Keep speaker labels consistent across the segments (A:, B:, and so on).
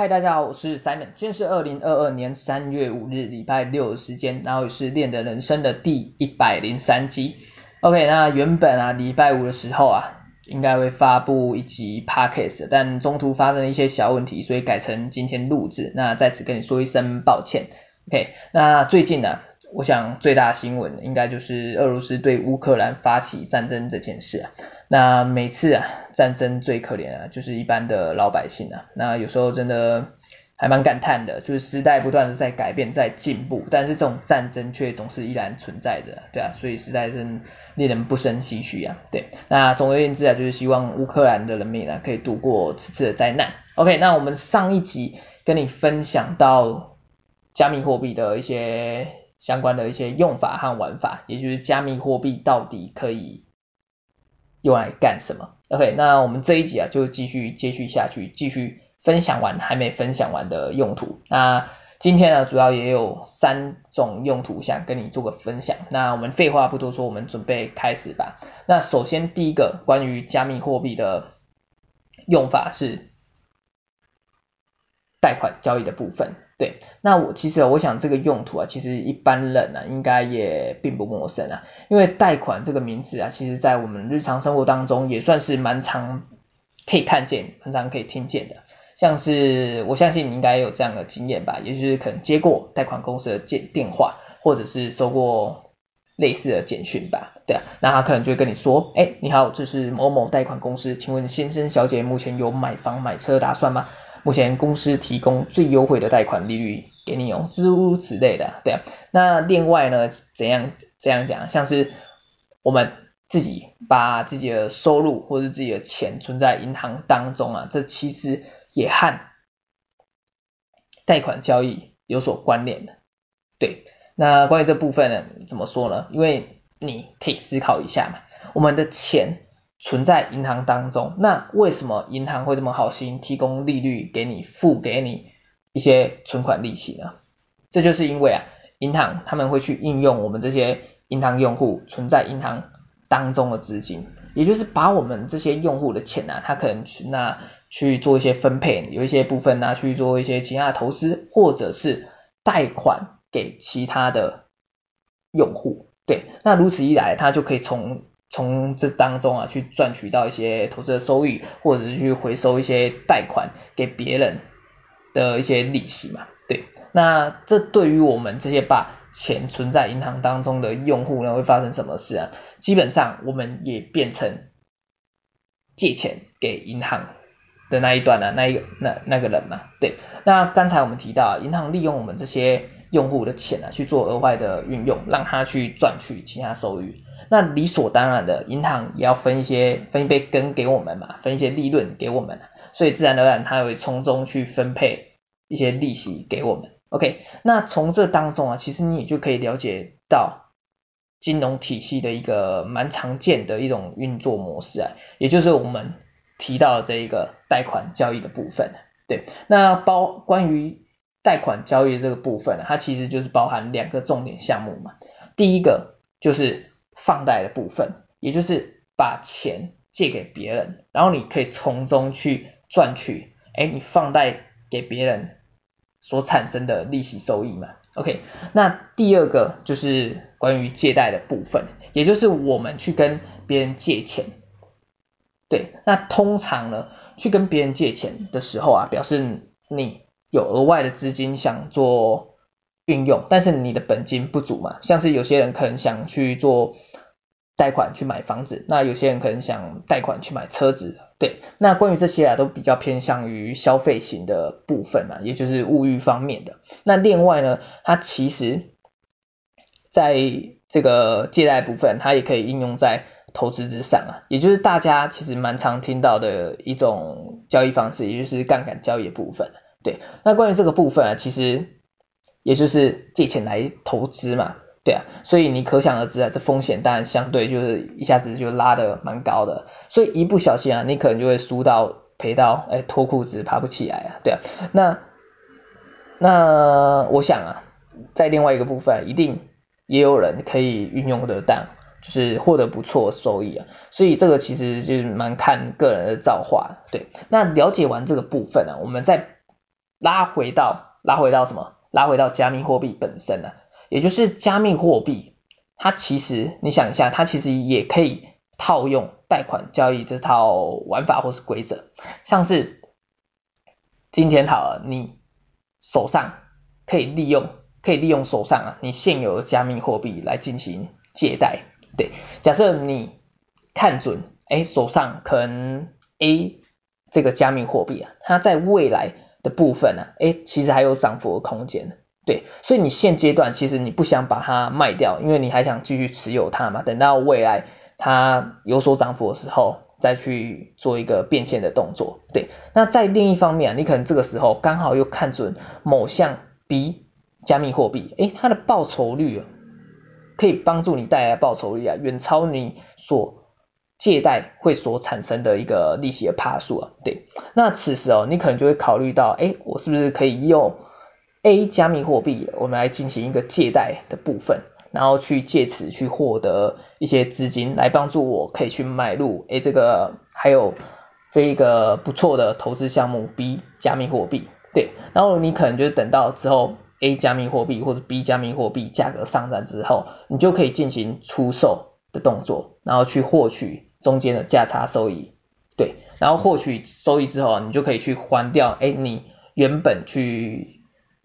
A: 嗨，大家好，我是 Simon，今天是二零二二年三月五日礼拜六的时间，然后也是练的人生的第一百零三集。OK，那原本啊礼拜五的时候啊，应该会发布一集 Podcast，但中途发生了一些小问题，所以改成今天录制。那在此跟你说一声抱歉。OK，那最近呢、我想最大新闻应该就是俄罗斯对乌克兰发起战争这件事啊。那每次啊，战争最可怜啊，就是一般的老百姓啊。那有时候真的还蛮感叹的，就是时代不断的在改变，在进步，但是这种战争却总是依然存在着，对啊，所以实在是令人不胜唏嘘啊。对，那总而言之啊，就是希望乌克兰的人民啊，可以度过此次的灾难。OK，那我们上一集跟你分享到加密货币的一些相关的一些用法和玩法，也就是加密货币到底可以。用来干什么？OK，那我们这一集啊就继续接续下去，继续分享完还没分享完的用途。那今天呢，主要也有三种用途想跟你做个分享。那我们废话不多说，我们准备开始吧。那首先第一个关于加密货币的用法是贷款交易的部分。对，那我其实我想这个用途啊，其实一般人啊应该也并不陌生啊，因为贷款这个名词啊，其实在我们日常生活当中也算是蛮常可以看见、蛮常可以听见的。像是我相信你应该有这样的经验吧，也就是可能接过贷款公司的电电话，或者是收过类似的简讯吧，对啊，那他可能就会跟你说，哎，你好，这是某某贷款公司，请问先生小姐目前有买房买车打算吗？目前公司提供最优惠的贷款利率给你用，诸如此类的，对啊。那另外呢，怎样这样讲，像是我们自己把自己的收入或者自己的钱存在银行当中啊，这其实也和贷款交易有所关联的。对，那关于这部分呢，怎么说呢？因为你可以思考一下嘛，我们的钱。存在银行当中，那为什么银行会这么好心提供利率给你，付给你一些存款利息呢？这就是因为啊，银行他们会去应用我们这些银行用户存在银行当中的资金，也就是把我们这些用户的钱啊，他可能去那去做一些分配，有一些部分拿去做一些其他的投资，或者是贷款给其他的用户。对，那如此一来，他就可以从从这当中啊，去赚取到一些投资的收益，或者是去回收一些贷款给别人的一些利息嘛。对，那这对于我们这些把钱存在银行当中的用户呢，会发生什么事啊？基本上我们也变成借钱给银行的那一段啊，那一个那那个人嘛。对，那刚才我们提到，银行利用我们这些用户的钱啊，去做额外的运用，让他去赚取其他收益。那理所当然的，银行也要分一些分一杯羹给我们嘛，分一些利润给我们，所以自然而然它会从中去分配一些利息给我们。OK，那从这当中啊，其实你也就可以了解到金融体系的一个蛮常见的一种运作模式啊，也就是我们提到的这一个贷款交易的部分。对，那包关于贷款交易这个部分，它其实就是包含两个重点项目嘛，第一个就是。放贷的部分，也就是把钱借给别人，然后你可以从中去赚取，哎，你放贷给别人所产生的利息收益嘛。OK，那第二个就是关于借贷的部分，也就是我们去跟别人借钱。对，那通常呢，去跟别人借钱的时候啊，表示你有额外的资金想做运用，但是你的本金不足嘛，像是有些人可能想去做。贷款去买房子，那有些人可能想贷款去买车子，对，那关于这些啊，都比较偏向于消费型的部分嘛，也就是物欲方面的。那另外呢，它其实在这个借贷部分，它也可以应用在投资之上啊，也就是大家其实蛮常听到的一种交易方式，也就是杠杆交易的部分。对，那关于这个部分啊，其实也就是借钱来投资嘛。对啊，所以你可想而知啊，这风险当然相对就是一下子就拉得蛮高的，所以一不小心啊，你可能就会输到赔到，哎，脱裤子爬不起来啊，对啊，那那我想啊，在另外一个部分，一定也有人可以运用得当，就是获得不错收益啊，所以这个其实就是蛮看个人的造化，对，那了解完这个部分呢，啊，我们再拉回到拉回到什么？拉回到加密货币本身啊，也就是加密货币，它其实你想一下，它其实也可以套用贷款交易这套玩法或是规则，像是今天好了，你手上可以利用可以利用手上啊，你现有的加密货币来进行借贷，对，假设你看准，哎，手上可能 A 这个加密货币啊，它在未来的部分呢、啊，哎，其实还有涨幅的空间，对，所以你现阶段其实你不想把它卖掉，因为你还想继续持有它嘛，等到未来它有所涨幅的时候，再去做一个变现的动作，对。那在另一方面，你可能这个时候刚好又看准某项 B 加密货币，哎，它的报酬率啊，可以帮助你带来报酬率啊，远超你所借贷会所产生的一个利息的趴数啊，对，那此时哦，你可能就会考虑到，哎，我是不是可以用 A 加密货币，我们来进行一个借贷的部分，然后去借此去获得一些资金，来帮助我可以去买入，哎，这个还有这一个不错的投资项目 B 加密货币，对，然后你可能就等到之后 A 加密货币或者 B 加密货币价格上涨之后，你就可以进行出售的动作，然后去获取。中间的价差收益，对，然后获取收益之后，你就可以去还掉，哎，你原本去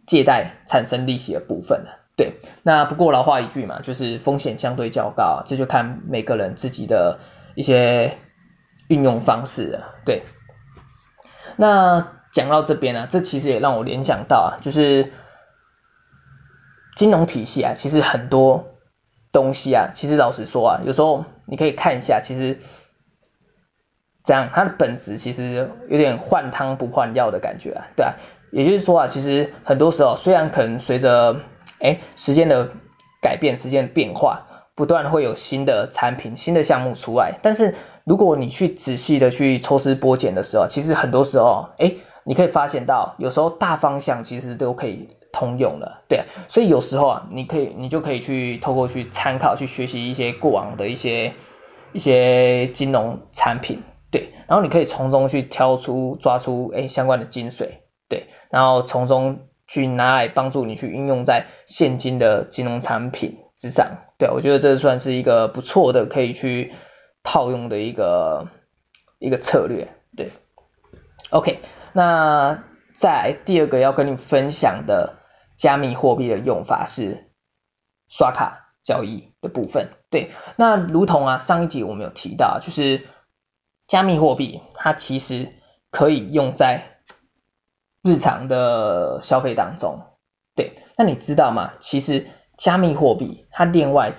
A: 借贷产生利息的部分了，对。那不过老话一句嘛，就是风险相对较高，这就看每个人自己的一些运用方式了，对。那讲到这边呢，这其实也让我联想到啊，就是金融体系啊，其实很多。东西啊，其实老实说啊，有时候你可以看一下，其实这样它的本质其实有点换汤不换药的感觉啊，对啊，也就是说啊，其实很多时候虽然可能随着哎时间的改变、时间的变化，不断会有新的产品、新的项目出来，但是如果你去仔细的去抽丝剥茧的时候，其实很多时候哎，你可以发现到，有时候大方向其实都可以。通用的，对，所以有时候啊，你可以，你就可以去透过去参考，去学习一些过往的一些一些金融产品，对，然后你可以从中去挑出、抓出哎相关的精髓，对，然后从中去拿来帮助你去应用在现今的金融产品之上，对，我觉得这算是一个不错的可以去套用的一个一个策略，对，OK，那再来第二个要跟你分享的。加密货币的用法是刷卡交易的部分，对，那如同啊上一集我们有提到，就是加密货币它其实可以用在日常的消费当中，对，那你知道吗？其实加密货币它另外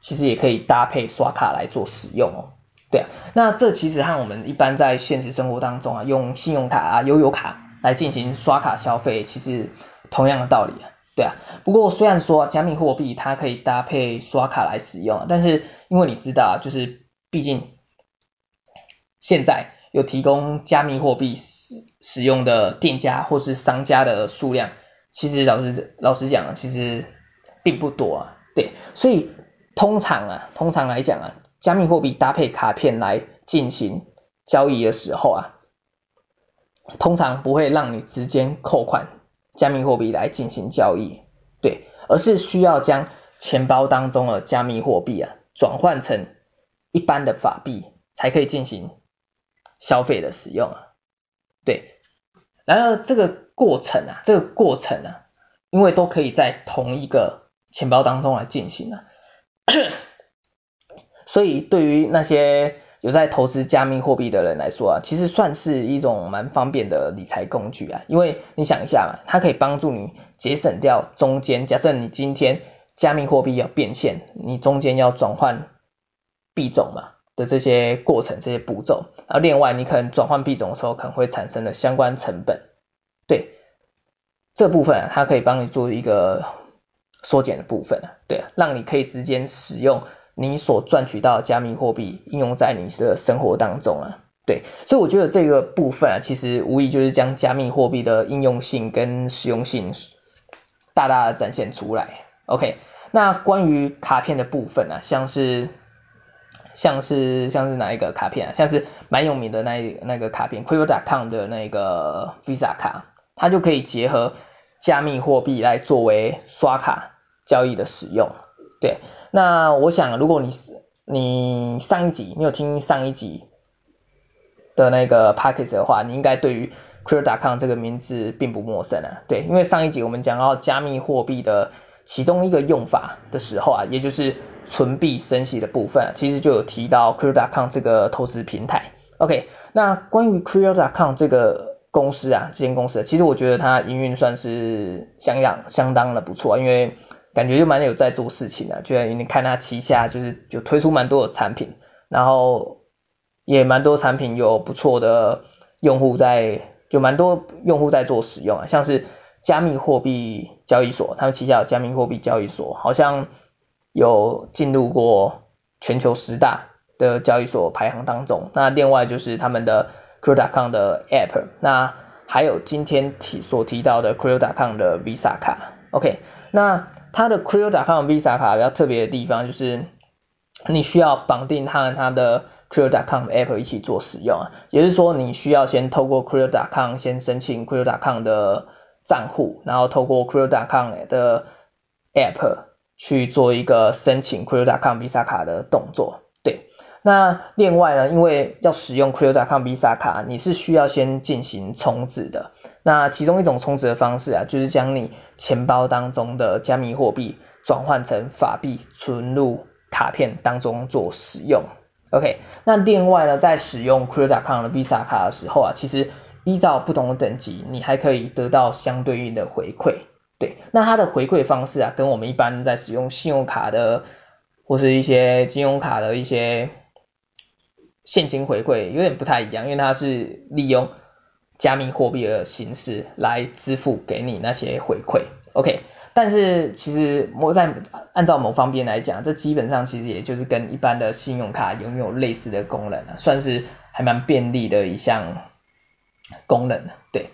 A: 其实也可以搭配刷卡来做使用哦，对啊，那这其实和我们一般在现实生活当中啊用信用卡啊悠游卡来进行刷卡消费，其实。同样的道理，对啊。不过虽然说加密货币它可以搭配刷卡来使用，但是因为你知道，就是毕竟现在有提供加密货币使使用的店家或是商家的数量，其实老实老实讲，其实并不多啊。对，所以通常啊，通常来讲啊，加密货币搭配卡片来进行交易的时候啊，通常不会让你直接扣款。加密货币来进行交易，对，而是需要将钱包当中的加密货币啊转换成一般的法币，才可以进行消费的使用啊，对。然而这个过程啊，这个过程啊，因为都可以在同一个钱包当中来进行啊，所以对于那些有在投资加密货币的人来说啊，其实算是一种蛮方便的理财工具啊，因为你想一下嘛，它可以帮助你节省掉中间，假设你今天加密货币要变现，你中间要转换币种嘛的这些过程、这些步骤，然后另外你可能转换币种的时候可能会产生的相关成本，对，这部分啊，它可以帮你做一个缩减的部分啊，对啊，让你可以直接使用。你所赚取到加密货币应用在你的生活当中啊，对，所以我觉得这个部分啊，其实无疑就是将加密货币的应用性跟实用性大大的展现出来。OK，那关于卡片的部分啊，像是像是像是哪一个卡片啊？像是蛮有名的那一那个卡片，Crypto.com 的那个 Visa 卡，它就可以结合加密货币来作为刷卡交易的使用。对，那我想如果你是你上一集你有听上一集的那个 Podcast 的话，你应该对于 Crypto.com 这个名字并不陌生啊。对，因为上一集我们讲到加密货币的其中一个用法的时候啊，也就是存币生息的部分，其实就有提到 Crypto.com 这个投资平台。OK，那关于 Crypto.com 这个公司啊，这间公司，其实我觉得它营运算是相当相当的不错，因为感觉就蛮有在做事情的，就你看他旗下就是就推出蛮多的产品，然后也蛮多产品有不错的用户在，就蛮多用户在做使用啊，像是加密货币交易所，他们旗下有加密货币交易所，好像有进入过全球十大的交易所排行当中，那另外就是他们的 Crypto.com 的 App，那还有今天提所提到的 Crypto.com 的 Visa 卡。OK，那它的 Creo.com Visa 卡比较特别的地方就是你需要绑定它跟它的 Creo.com APP 一起做使用啊，也就是说你需要先透过 Creo.com 先申请 Creo.com 的账户，然后透过 Creo.com 的 APP 去做一个申请 Creo.com Visa 卡的动作。那另外呢，因为要使用 Crypto.com Visa 卡，你是需要先进行充值的。那其中一种充值的方式啊，就是将你钱包当中的加密货币转换成法币，存入卡片当中做使用。OK，那另外呢，在使用 Crypto.com 的 Visa 卡的时候啊，其实依照不同的等级，你还可以得到相对应的回馈。对，那它的回馈方式啊，跟我们一般在使用信用卡的或是一些金融卡的一些现金回馈有点不太一样，因为它是利用加密货币的形式来支付给你那些回馈，OK。但是其实我在按照某方面来讲，这基本上其实也就是跟一般的信用卡拥有类似的功能，算是还蛮便利的一项功能，对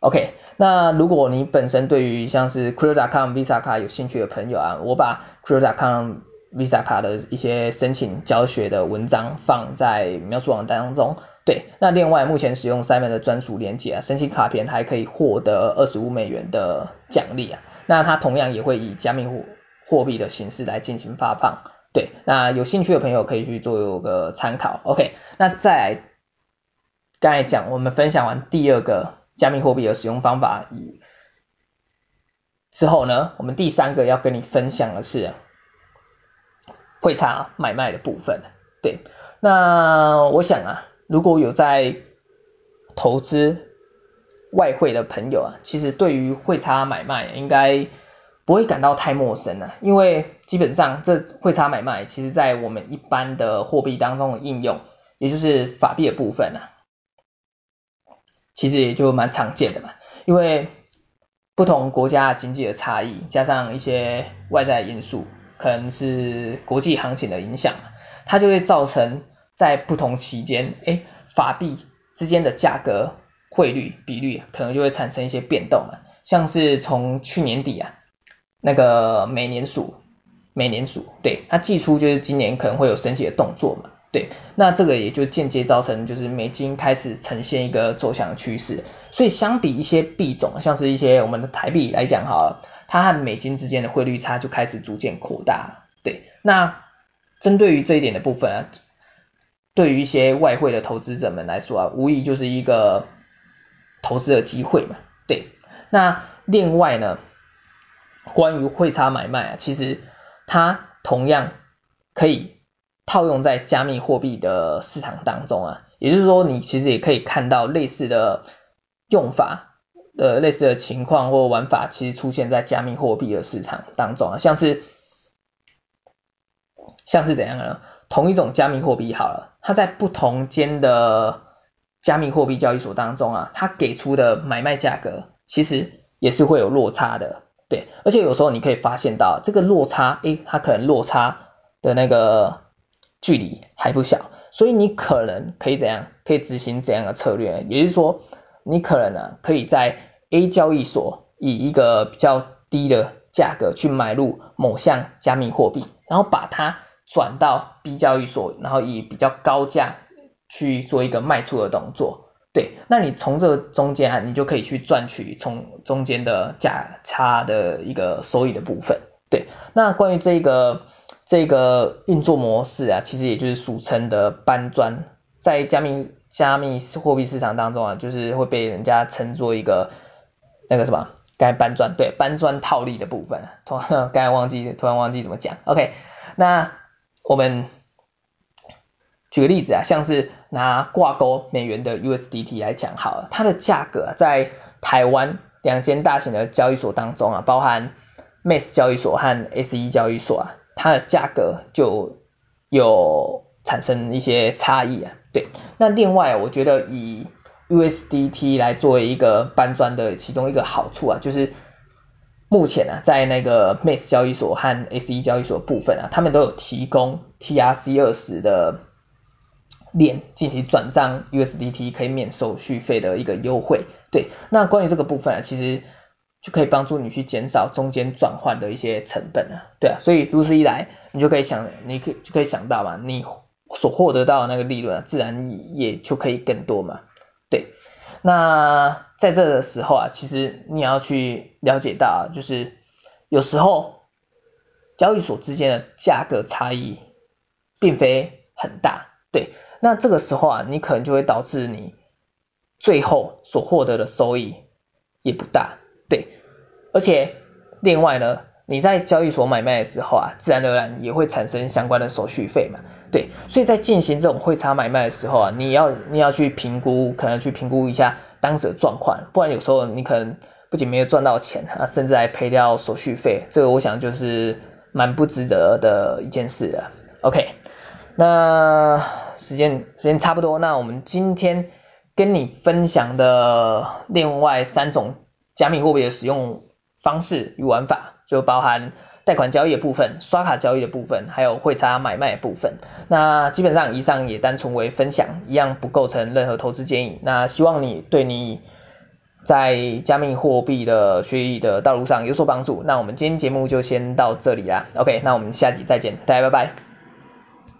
A: ，OK。那如果你本身对于像是 Crypto.com Visa 卡有兴趣的朋友啊，我把 Crypto.com Visa 卡的一些申请教学的文章放在描述网站当中。对，那另外目前使用 Simon 的专属链接啊，申请卡片还可以获得二十五美元的奖励啊。那它同样也会以加密货货币的形式来进行发放。对，那有兴趣的朋友可以去做一个参考。OK，那再刚才讲我们分享完第二个加密货币的使用方法以之后呢，我们第三个要跟你分享的是。汇差买卖的部分，对，那我想啊，如果有在投资外汇的朋友啊，其实对于汇差买卖应该不会感到太陌生了，因为基本上这汇差买卖，其实在我们一般的货币当中的应用，也就是法币的部分啊，其实也就蛮常见的嘛，因为不同国家经济的差异，加上一些外在因素。可能是国际行情的影响，它就会造成在不同期间，哎，法币之间的价格汇率比率可能就会产生一些变动了。像是从去年底啊，那个美联储，美联储，对，它寄出就是今年可能会有升息的动作嘛，对，那这个也就间接造成就是美金开始呈现一个走强的趋势。所以相比一些币种，像是一些我们的台币来讲好了。它和美金之间的汇率差就开始逐渐扩大，对。那针对于这一点的部分啊，对于一些外汇的投资者们来说啊，无疑就是一个投资的机会嘛，对。那另外呢，关于汇差买卖啊，其实它同样可以套用在加密货币的市场当中啊，也就是说，你其实也可以看到类似的用法。呃，类似的情况或玩法，其实出现在加密货币的市场当中啊，像是像是怎样呢？同一种加密货币好了，它在不同间的加密货币交易所当中啊，它给出的买卖价格其实也是会有落差的，对，而且有时候你可以发现到这个落差，诶，它可能落差的那个距离还不小，所以你可能可以怎样，可以执行怎样的策略，也就是说。你可能呢，可以在 A 交易所以一个比较低的价格去买入某项加密货币，然后把它转到 B 交易所，然后以比较高价去做一个卖出的动作。对，那你从这中间啊，你就可以去赚取从中间的价差的一个收益的部分。对，那关于这个这个运作模式啊，其实也就是俗称的搬砖，在加密加密货币市场当中啊，就是会被人家称作一个那个什么，刚才搬砖，对，搬砖套利的部分，突然刚才忘记突然忘记怎么讲。OK，那我们。举个例子啊，像是拿挂钩美元的 USDT 来讲好了，它的价格在台湾两间大型的交易所当中啊，包含 MAS 交易所和 SE 交易所啊，它的价格就有产生一些差异啊。对，那另外我觉得以 USDT 来作为一个搬砖的其中一个好处啊，就是目前啊，在那个 MAS 交易所和 SE 交易所部分啊，他们都有提供 TRC 二十的。链进行转账 USDT 可以免手续费的一个优惠，对，那关于这个部分啊，其实就可以帮助你去减少中间转换的一些成本啊，对啊，所以如此一来，你就可以想，你可以就可以想到嘛，你所获得到的那个利润啊，自然也就可以更多嘛，对，那在这个时候啊，其实你要去了解到啊，就是有时候交易所之间的价格差异并非很大，对。那这个时候啊，你可能就会导致你最后所获得的收益也不大，对。而且另外呢，你在交易所买卖的时候啊，自然而然也会产生相关的手续费嘛，对。所以在进行这种汇差买卖的时候啊，你要你要去评估，可能去评估一下当时的状况，不然有时候你可能不仅没有赚到钱啊，甚至还赔掉手续费，这个我想就是蛮不值得的一件事了。OK，那。时间时间差不多，那我们今天跟你分享的另外三种加密货币的使用方式与玩法，就包含贷款交易的部分、刷卡交易的部分，还有汇差买卖的部分。那基本上以上也单纯为分享，一样不构成任何投资建议。那希望你对你在加密货币的学习的道路上有所帮助。那我们今天节目就先到这里啦，OK，那我们下集再见，大家拜拜。